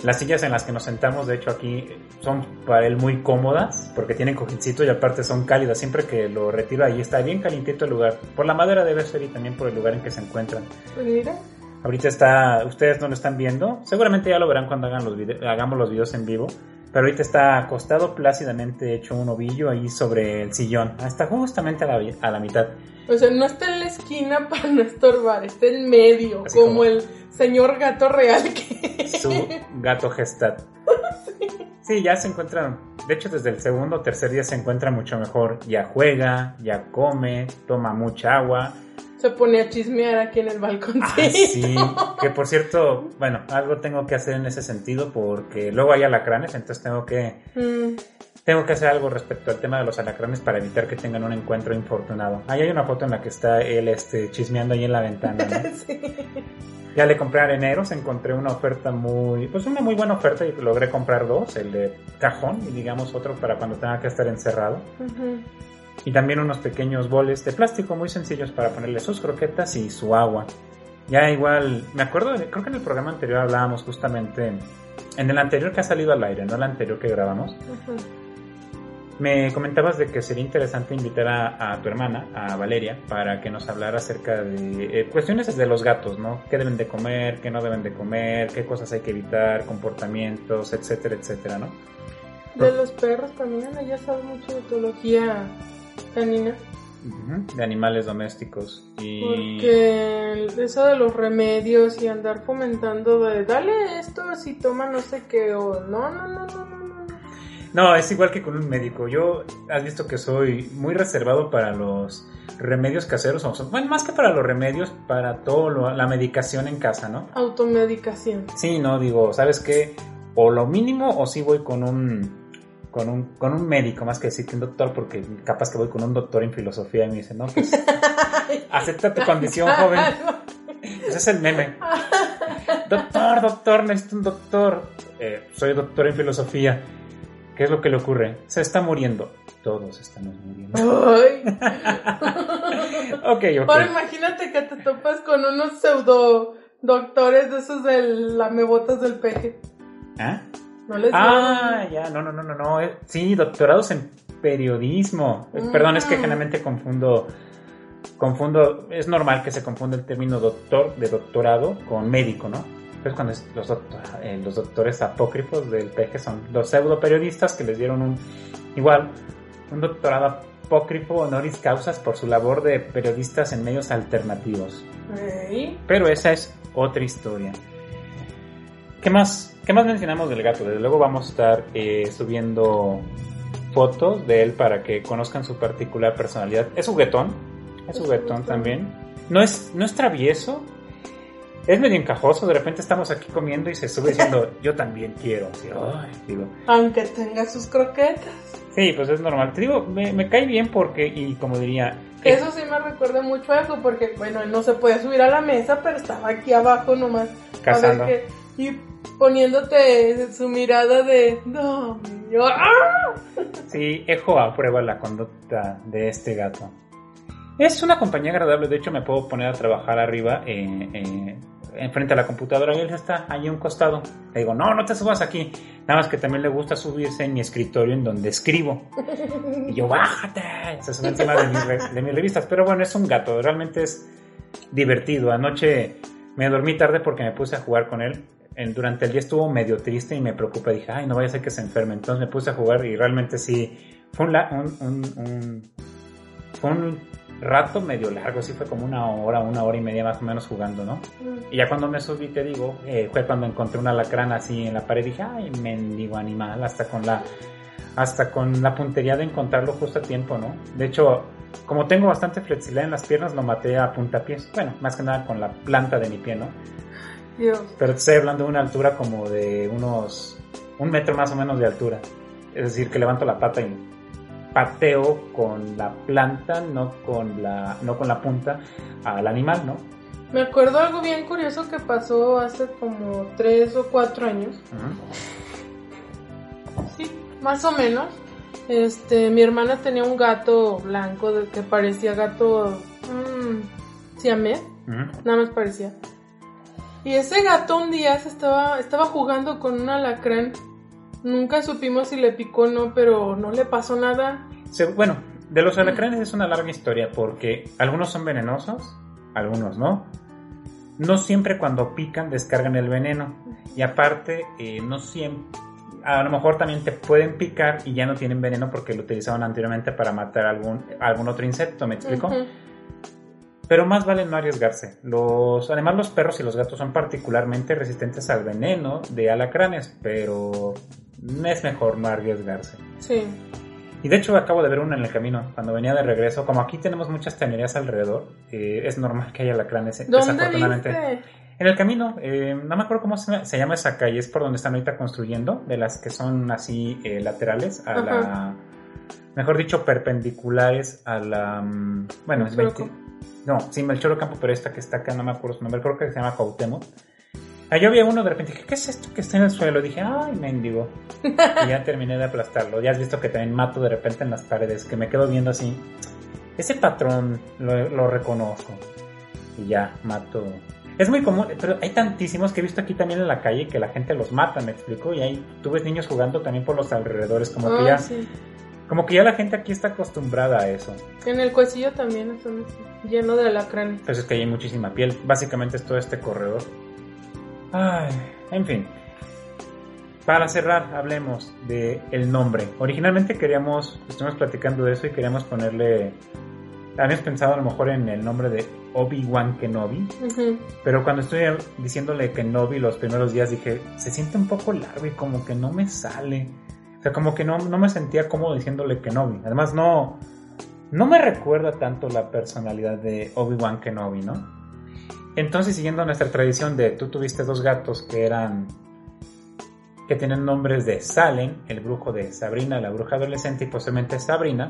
las sillas en las que nos sentamos, de hecho, aquí son para él muy cómodas porque tienen cojincito y aparte son cálidas. Siempre que lo retiro ahí está bien calientito el lugar. Por la madera debe ser y también por el lugar en que se encuentran. Pues mira, Ahorita está, ustedes no lo están viendo, seguramente ya lo verán cuando hagan los hagamos los videos en vivo, pero ahorita está acostado plácidamente hecho un ovillo ahí sobre el sillón, está justamente a la, a la mitad. o sea, no está en la esquina para no estorbar, está en medio, como, como- el señor gato real que... Su gato gestat. Sí, ya se encuentran, de hecho desde el segundo o tercer día se encuentra mucho mejor, ya juega, ya come, toma mucha agua. Se pone a chismear aquí en el balcón. Ah, sí, que por cierto, bueno, algo tengo que hacer en ese sentido porque luego hay alacranes, entonces tengo que Mm, Tengo que hacer algo respecto al tema de los alacranes para evitar que tengan un encuentro infortunado. Ahí hay una foto en la que está él este, chismeando ahí en la ventana. ¿no? sí. Ya le compré areneros, encontré una oferta muy, pues una muy buena oferta y logré comprar dos, el de cajón y digamos otro para cuando tenga que estar encerrado. Ujú. Y también unos pequeños boles de plástico muy sencillos para ponerle sus croquetas y su agua. Ya igual, me acuerdo, creo que en el programa anterior hablábamos justamente, en el anterior que ha salido al aire, no el anterior que grabamos, Ujú. Me comentabas de que sería interesante invitar a, a tu hermana, a Valeria, para que nos hablara acerca de eh, cuestiones de los gatos, ¿no? ¿Qué deben de comer, qué no deben de comer, qué cosas hay que evitar, comportamientos, etcétera, etcétera, ¿no? De los perros también, ella sabe mucho de etología canina. De animales domésticos. Y... Porque eso de los remedios y andar fomentando de dale esto si toma no sé qué o no, no, no, no, no, no. No, es igual que con un médico. Yo has visto que soy muy reservado para los remedios caseros. o- Bueno, más que para los remedios, para todo lo- la medicación en casa, ¿no? Automedicación. Sí, no, digo, ¿sabes qué? O lo mínimo o sí voy con un con un, con un médico, más que decir que un doctor, porque capaz que voy con un doctor en filosofía y me dice, no, pues acepta tu condición, joven. Ese es el meme. Doctor, doctor, necesito un doctor. Eh, soy doctor en filosofía. ¿Qué es lo que le ocurre? Se está muriendo. Todos estamos muriendo. Ay. ok, ok. Ahora imagínate que te topas con unos pseudo doctores de esos de lamebotas del peje. ¿Ah? No Ah, ya, no, no, no, no, no. eh, Sí, doctorados en periodismo. Perdón, es que Mm. generalmente confundo, confundo, es normal que se confunda el término doctor de doctorado con médico, ¿no? Entonces cuando es- los, doctor- eh, los doctores apócrifos del PG son los pseudo periodistas que les dieron un, igual, un doctorado apócrifo honoris causas por su labor de periodistas en medios alternativos. Pero esa es otra historia. ¿Qué más, qué más mencionamos del gato? Desde luego vamos a estar eh, subiendo fotos de él para que conozcan su particular personalidad. Es juguetón, es Es juguetón también. No es, no es travieso, es medio encajoso. De repente estamos aquí comiendo y se sube diciendo, yo también quiero. Así, "Ay", digo, Aunque tenga sus croquetas. sí, pues es normal. Te digo, me, me cae bien porque, y como diría... Que Eso sí me recuerda mucho a eso, porque bueno, él no se podía subir a la mesa, pero estaba aquí abajo nomás. a ver Cazando. Y poniéndote su mirada de no, yo, ¡ah! Sí, Ejo aprueba la conducta de este gato. Es una compañía agradable, de hecho me puedo poner a trabajar arriba, eh, eh, enfrente a la computadora y él está ahí a un costado. Le digo, no, no te subas aquí. Nada más que también le gusta subirse en mi escritorio en donde escribo. Y yo, bájate. Se sube encima de de mis revistas. Pero bueno, es un gato, realmente es divertido. Anoche me dormí tarde porque me puse a jugar con él. Durante el día estuvo medio triste y me preocupé. Dije, ay, no vaya a ser que se enferme. Entonces me puse a jugar y realmente sí. Fue un, la- un, un- un- fue un rato medio largo. Sí, fue como una hora, una hora y media más o menos jugando, ¿no? Y ya cuando me subí, te digo, eh, fue cuando encontré un alacrán así en la pared. Dije, ay, mendigo animal, hasta con la hasta con la puntería de encontrarlo justo a tiempo, ¿no? De hecho, como tengo bastante flexibilidad en las piernas, lo maté a puntapiés. Bueno, más que nada con la planta de mi pie, ¿no? Dios. Pero te estoy hablando de una altura como de unos... un metro más o menos de altura. Es decir, que levanto la pata y pateo con la planta, no con la, no con la punta, al animal, ¿no? Me acuerdo algo bien curioso que pasó hace como tres o cuatro años. Sí, más o menos. Este, mi hermana tenía un gato blanco que parecía gato mmm, siamés, nada más parecía. Y ese gato un día se estaba, estaba jugando con un alacrán. Nunca supimos si le picó o no, pero no le pasó nada. Se- bueno, de los alacranes es una larga historia porque algunos son venenosos, algunos no. No siempre cuando pican descargan el veneno. Y aparte, eh, no siempre... A lo mejor también te pueden picar y ya no tienen veneno porque lo utilizaban anteriormente para matar algún, algún otro insecto, ¿me explico? Pero más vale no arriesgarse. Los, además, los perros y los gatos son particularmente resistentes al veneno de alacranes, pero es mejor no arriesgarse. Sí. Y de hecho acabo de ver uno en el camino, cuando venía de regreso. Como aquí tenemos muchas tenerías alrededor, eh, es normal que haya alacranes. eh, ¿Dónde desafortunadamente. viste? En el camino, eh, no me acuerdo cómo se, se llama esa calle, es por donde están ahorita construyendo, de las que son así eh, laterales a la... Mejor dicho, perpendiculares a la... mm, Bueno, es Melchor 20... No, sí, Melchor Campo, pero esta que está acá, no me acuerdo su nombre, creo que se llama Cuauhtémoc. Allá había uno, de repente dije, ¿qué es esto que está en el suelo? Dije, ay, mendigo. y ya terminé de aplastarlo. Ya has visto que también mato de repente en las paredes, que me quedo viendo así. Ese patrón lo, lo reconozco. Y ya, mato. Es muy común, pero hay tantísimos que he visto aquí también en la calle que la gente los mata, me explico. Y ahí tú ves niños jugando también por los alrededores, como que Ah, ya, sí. Como que ya la gente aquí está acostumbrada a eso. En el cuecillo también está lleno de alacranes. Pues es que hay muchísima piel. Básicamente es todo este corredor. Ay, en fin. Para cerrar, hablemos de el nombre. Originalmente queríamos, estuvimos platicando de eso y queríamos ponerle habíamos pensado a lo mejor en el nombre de Obi-Wan Kenobi, Ujú. pero cuando estuve diciéndole Kenobi los primeros días dije, se siente un poco largo y como que no me sale. O sea, como que no, no me sentía cómodo diciéndole Kenobi. Además, no, no me recuerda tanto la personalidad de Obi-Wan Kenobi, ¿no? Entonces, siguiendo nuestra tradición de tú tuviste dos gatos que eran que tienen nombres de Salem, el brujo de Sabrina, la bruja adolescente, y posiblemente Sabrina,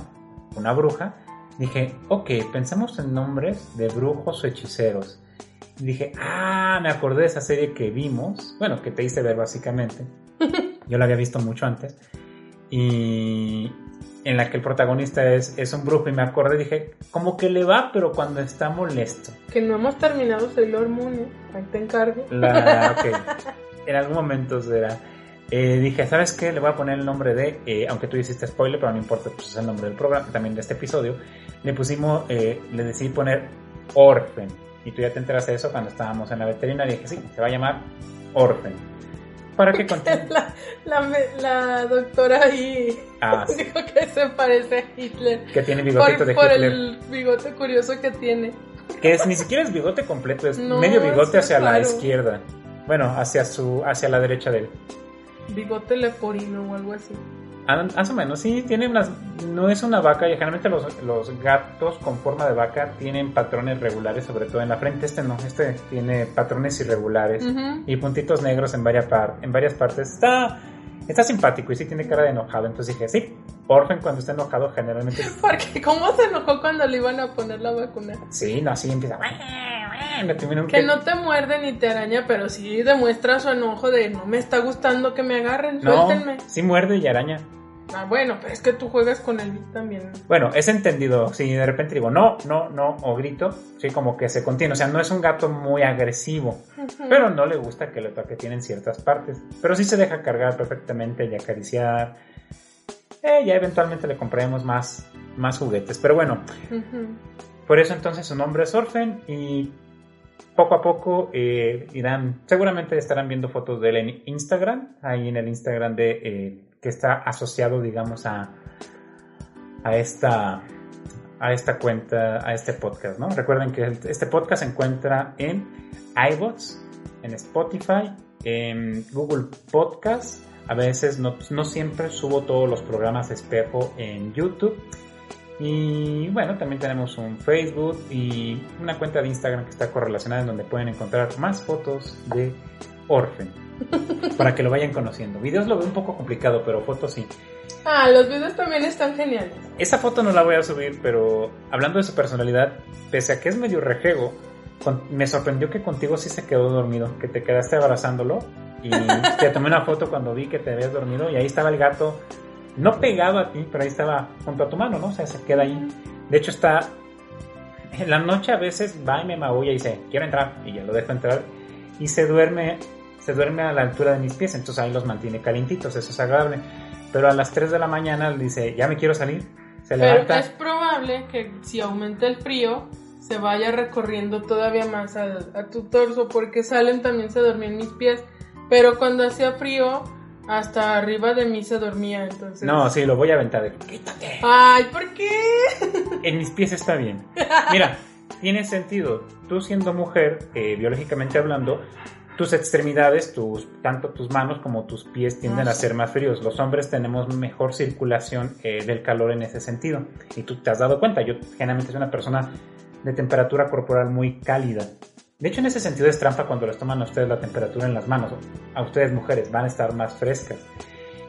una bruja, dije, ok, pensemos en nombres de brujos o hechiceros. Y dije, ah, me acordé de esa serie que vimos, bueno, que te hice ver básicamente. Yo la había visto mucho antes. Y en la que el protagonista es, es un brujo y me acordé, dije, como que le va, pero cuando está molesto. Que no hemos terminado Sailor Moon, ¿eh? Ahí te encargo. La, ok, en algún momento será. Eh, dije, ¿sabes qué? Le voy a poner el nombre de, eh, aunque tú hiciste spoiler, pero no importa, pues es el nombre del programa, también de este episodio. Le pusimos, eh, le decidí poner Orphan. Y tú ya te enteraste de eso cuando estábamos en la veterinaria. Dije, sí, se va a llamar Orphan. Para que continúe. La, la, la doctora ahí Ah, sí, dijo que se parece a Hitler. que tiene bigotito Por, de por Hitler. el bigote curioso que tiene. Que es, ni siquiera es bigote completo, es No, medio bigote hacia la raro. izquierda. Bueno, hacia su, hacia la derecha de él. Bigote leporino o algo así. Ah, Más o menos, sí, tiene unas. No es una vaca, y generalmente los, los gatos con forma de vaca tienen patrones regulares, sobre todo en la frente. Este no, este tiene patrones irregulares y puntitos negros en, varias par- en varias partes. Está, está simpático y sí tiene cara de enojado. Entonces dije, sí, Orphan cuando está enojado generalmente. Porque cómo se enojó cuando le iban a poner la vacuna. Sí, no, así empieza. Que no te muerde ni te araña, pero sí demuestra su enojo de no me está gustando que me agarren, No, suéltenme. sí muerde y araña. Ah, bueno, pero es que tú juegas con el beat también. Bueno, es entendido. Si de repente digo no, no, no, o grito, sí, como que se contiene. O sea, no es un gato muy agresivo, pero no le gusta que le toqueteen en ciertas partes. Pero sí se deja cargar perfectamente y acariciar. Eh, ya eventualmente le compraremos más, más juguetes. Pero bueno, por eso entonces su nombre es Orphan y poco a poco eh, irán, seguramente estarán viendo fotos de él en Instagram, ahí en el Instagram de eh, que está asociado, digamos, a, a esta a esta cuenta, a este podcast, ¿no? Recuerden que este podcast se encuentra en iBots, en Spotify, en Google Podcast. A veces no, no siempre subo todos los programas de espejo en YouTube. Y bueno, también tenemos un Facebook y una cuenta de Instagram que está correlacionada en donde pueden encontrar más fotos de Orphan. para que lo vayan conociendo. Videos lo veo un poco complicado, pero fotos sí. Ah, los videos también están geniales. Esa foto no la voy a subir, pero hablando de su personalidad, pese a que es medio rejego, me sorprendió que contigo sí se quedó dormido, que te quedaste abrazándolo y te tomé una foto cuando vi que te habías dormido y ahí estaba el gato, no pegado a ti, pero ahí estaba junto a tu mano, ¿no? O sea, se queda ahí. De hecho está, en la noche a veces va y me maulla y dice, quiero entrar, y ya lo dejo entrar y se duerme, se duerme a la altura de mis pies, entonces ahí los mantiene calientitos, eso es agradable. Pero a las 3 de la mañana dice, ya me quiero salir, se Pero levanta. es probable que si aumenta el frío, se vaya recorriendo todavía más a tu torso, porque Salem también se dormía en mis pies. Pero cuando hacía frío, hasta arriba de mí se dormía, entonces. No, sí, lo voy a aventar. Quítate. Ay, ¿por qué? En mis pies está bien. Mira, tiene sentido. Tú siendo mujer, eh, biológicamente hablando, tus extremidades, tus, tanto tus manos como tus pies tienden Ah, a sí. ser más fríos. Los hombres tenemos mejor circulación eh, del calor en ese sentido. Y tú te has dado cuenta, yo generalmente soy una persona de temperatura corporal muy cálida. De hecho, en ese sentido es trampa cuando les toman a ustedes la temperatura en las manos. A ustedes mujeres van a estar más frescas.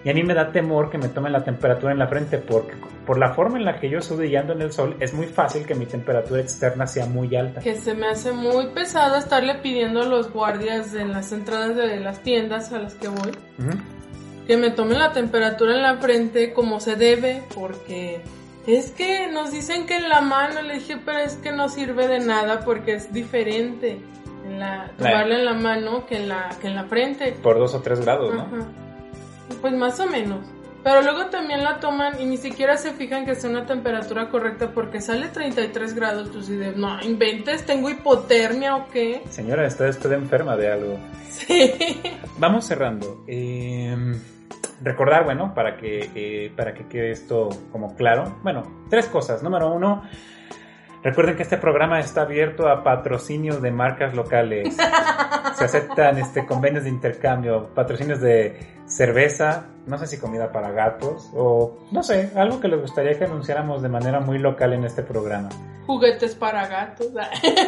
Y a mí me da temor que me tomen la temperatura en la frente porque por la forma en la que yo estoy brillando en el sol es muy fácil que mi temperatura externa sea muy alta. Que se me hace muy pesado estarle pidiendo a los guardias en las entradas de las tiendas a las que voy que me tomen la temperatura en la frente como se debe, porque es que nos dicen que en la mano, le dije, pero es que no sirve de nada porque es diferente en la, tomarla en la mano que en la, que en la frente. Por dos o tres grados, ¿no? Ajá. Pues más o menos. Pero luego también la toman y ni siquiera se fijan que está una temperatura correcta porque sale 33 grados. Tú dices, no, inventes, tengo hipotermia o qué. Señora, está usted enferma de algo. Sí. Vamos cerrando. Eh, recordar, bueno, para que, eh, para que quede esto como claro. Bueno, tres cosas. Número uno, recuerden que este programa está abierto a patrocinios de marcas locales. Se aceptan este, convenios de intercambio, patrocinios de cerveza, no sé si comida para gatos o no sé, algo que les gustaría que anunciáramos de manera muy local en este programa. Juguetes para gatos.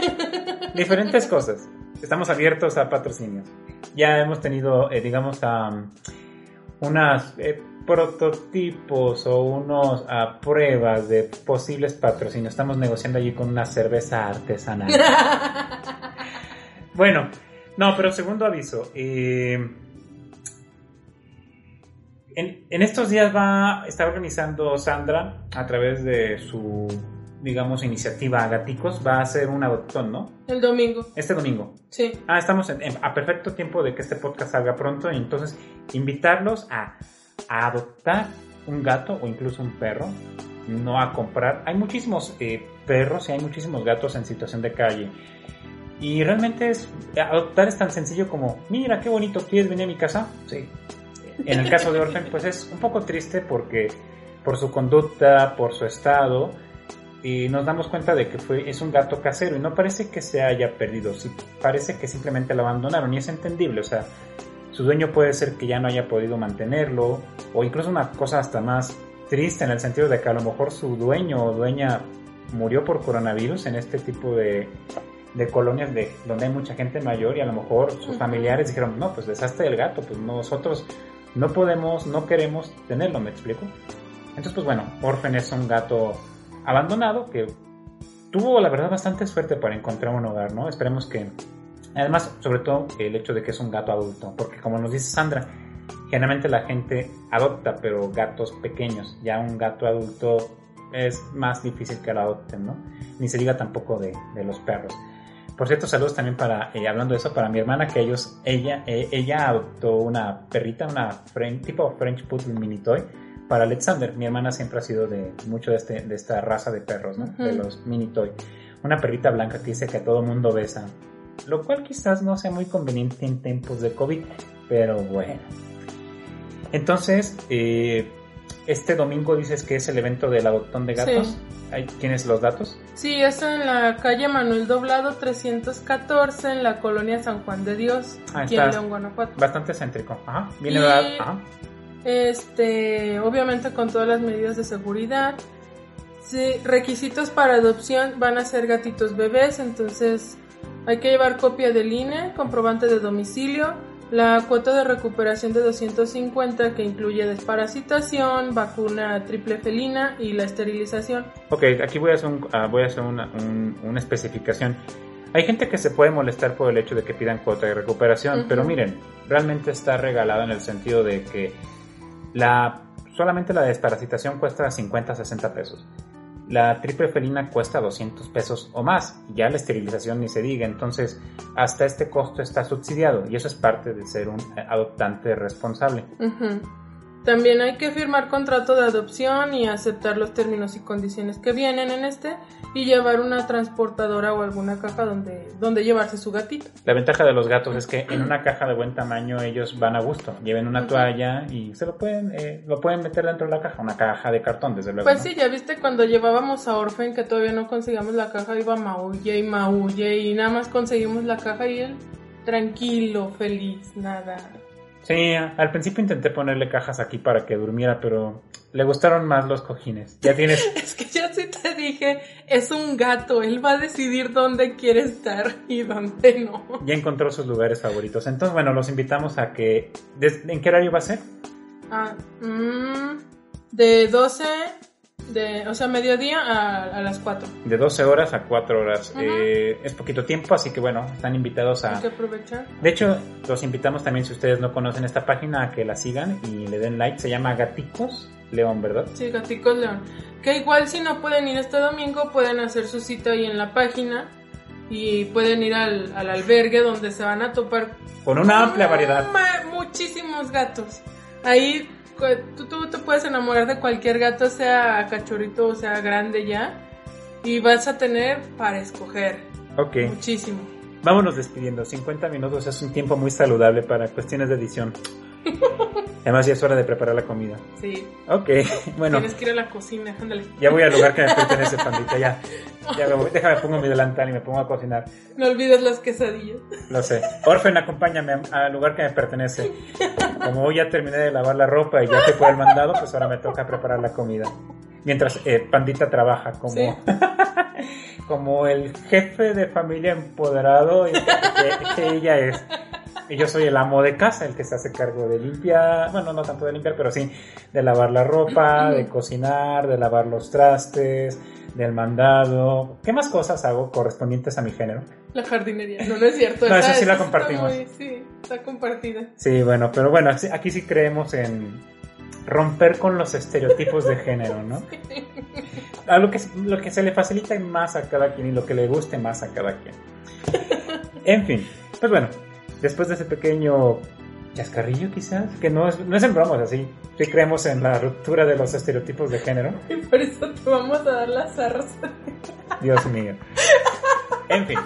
Diferentes cosas. Estamos abiertos a patrocinios. Ya hemos tenido, eh, digamos, um, unas eh, prototipos o unos uh, pruebas de posibles patrocinios. Estamos negociando allí con una cerveza artesanal. bueno, no, pero segundo aviso. Eh, en, en, estos días va a estar organizando Sandra a través de su, digamos, iniciativa Gaticos, va a hacer un adoptón, ¿no? El domingo. Este domingo. Sí. Ah, estamos en, en, a perfecto tiempo de que este podcast salga pronto y entonces invitarlos a, a adoptar un gato o incluso un perro, no a comprar. Hay muchísimos eh, perros y hay muchísimos gatos en situación de calle. Y realmente es, adoptar es tan sencillo como, mira qué bonito, ¿quieres venir a mi casa? Sí. En el caso de Orphan, pues es un poco triste porque por su conducta, por su estado, y nos damos cuenta de que es un gato casero y no parece que se haya perdido, sí, parece que simplemente lo abandonaron y es entendible, o sea, su dueño puede ser que ya no haya podido mantenerlo o incluso una cosa hasta más triste en el sentido de que a lo mejor su dueño o dueña murió por coronavirus en este tipo de, de colonias de donde hay mucha gente mayor y a lo mejor sus familiares dijeron, no, pues deshazte del gato, pues nosotros no podemos, no queremos tenerlo, ¿me explico? Entonces, pues bueno, Orphan es un gato abandonado que tuvo, la verdad, bastante suerte para encontrar un hogar, ¿no? Esperemos que... Además, sobre todo, el hecho de que es un gato adulto, porque como nos dice Sandra, generalmente la gente adopta, pero gatos pequeños, ya un gato adulto es más difícil que lo adopten, ¿no? Ni se diga tampoco de, de los perros. Por cierto, saludos también para, eh, hablando de eso, para mi hermana, que ellos, ella, eh, ella adoptó una perrita, una French, tipo French Poodle Mini Toy, para Alexander. Mi hermana siempre ha sido de mucho de, este, de esta raza de perros, ¿no? Uh -huh. De los Mini Toy. Una perrita blanca que dice que a todo mundo besa. Lo cual quizás no sea muy conveniente en tiempos de COVID, pero bueno. Entonces, eh, este domingo dices que es el evento del adoptón de gatos. Sí. ¿Tienes los datos? Sí, es en la calle Manuel Doblado 314 en la colonia San Juan de Dios, ah, aquí en León, Guanajuato. Bastante céntrico. Ajá. Viene Y- Ajá. Este, obviamente con todas las medidas de seguridad. Sí, requisitos para adopción van a ser gatitos bebés, entonces hay que llevar copia del INE, comprobante de domicilio, la cuota de recuperación de 250 que incluye desparasitación, vacuna triple felina y la esterilización. Ok, aquí voy a hacer, un- ah, voy a hacer una, un- una especificación. Hay gente que se puede molestar por el hecho de que pidan cuota de recuperación, Ujú. pero miren, realmente está regalado en el sentido de que la, solamente la desparasitación cuesta 50 60 pesos. La triple felina cuesta 200 pesos o más, ya la esterilización ni se diga, entonces hasta este costo está subsidiado y eso es parte de ser un adoptante responsable. También hay que firmar contrato de adopción y aceptar los términos y condiciones que vienen en este y llevar una transportadora o alguna caja donde, donde llevarse su gatito. La ventaja de los gatos es que en una caja de buen tamaño ellos van a gusto. Lleven una toalla y se lo pueden, eh, lo pueden meter dentro de la caja. Una caja de cartón, desde luego. Pues ¿no? sí, ya viste cuando llevábamos a Orphan que todavía no conseguíamos la caja, iba maulle y maulle y nada más conseguimos la caja y él tranquilo, feliz, nada. Sí, al principio intenté ponerle cajas aquí para que durmiera, pero le gustaron más los cojines. Ya tienes. Es que ya sí te dije, es un gato, él va a decidir dónde quiere estar y dónde no. ya encontró sus lugares favoritos. Entonces, bueno, los invitamos a que. ¿des- ¿En qué horario va a ser? Ah, mm, de 12, de, o sea, mediodía a, a las 4. De 12 horas a 4 horas. Eh, es poquito tiempo, así que bueno, están invitados a. Hay que aprovechar. De hecho, los invitamos también, si ustedes no conocen esta página, a que la sigan y le den like. Se llama Gaticos León, ¿verdad? Sí, Gaticos León. Que igual si no pueden ir este domingo, pueden hacer su cita ahí en la página y pueden ir al, al albergue donde se van a topar Con una amplia variedad. muchísimos gatos. Ahí tú, tú te puedes enamorar de cualquier gato, sea cachorrito o sea grande ya, y vas a tener para escoger. Ok. Muchísimo. Vámonos despidiendo. 50 minutos es un tiempo muy saludable para cuestiones de edición. Además ya es hora de preparar la comida. Sí. Ok, bueno. Tienes que ir a la cocina, ándale. Ya voy al lugar que me pertenece, pandita, ya. ya me voy. Déjame pongo mi delantal y me pongo a cocinar. No olvides las quesadillas. Lo sé. Orfen, acompáñame al lugar que me pertenece. Como hoy ya terminé de lavar la ropa y ya te fue el mandado, pues ahora me toca preparar la comida. Mientras eh, Pandita trabaja como, Sí. como el jefe de familia empoderado que, que ella es. Y yo soy el amo de casa, el que se hace cargo de limpiar, bueno, no tanto de limpiar, pero sí de lavar la ropa, de cocinar, de lavar los trastes, del mandado. ¿Qué más cosas hago correspondientes a mi género? La jardinería. No, no es cierto. No, esa- esa sí la compartimos. Está muy- sí, está compartida. Sí, bueno, pero bueno, sí, aquí sí creemos en romper con los estereotipos de género, ¿no? A lo que, lo que se le facilita más a cada quien y lo que le guste más a cada quien. En fin, pues bueno, después de ese pequeño chascarrillo quizás, que no es, no es en bromas así, sí creemos en la ruptura de los estereotipos de género. Y por eso te vamos a dar la zarza. Dios mío. En fin,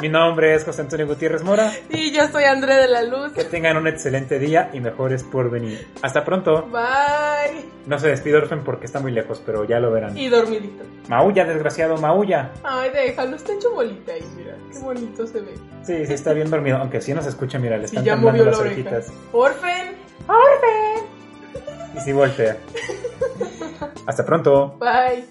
mi nombre es José Antonio Gutiérrez Mora. Y yo soy André de la Luz. Que tengan un excelente día y mejores por venir. Hasta pronto. Bye. No se despide Orfen porque está muy lejos, pero ya lo verán. Y dormidito. Maulla, desgraciado, maulla. Ay, déjalo, está hecho bolita ahí, mira. Qué bonito se ve. Sí, sí está bien dormido, aunque sí nos escucha, mira, le están ya movió las la oreja. orejitas. Orfen. Y sí voltea. Hasta pronto. Bye.